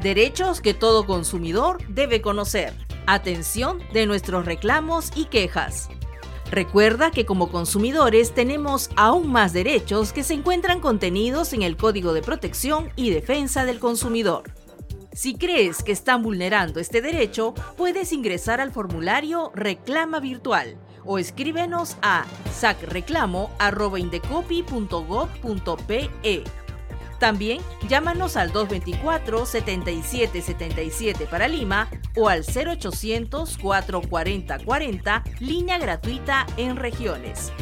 Derechos que todo consumidor debe conocer. Atención de nuestros reclamos y quejas. Recuerda que como consumidores tenemos aún más derechos que se encuentran contenidos en el Código de Protección y Defensa del Consumidor. Si crees que están vulnerando este derecho, puedes ingresar al formulario Reclama Virtual o escríbenos a sacreclamo.indecopi.gov.pe. También llámanos al 224-7777 para Lima o al 0800-440-40, línea gratuita en regiones.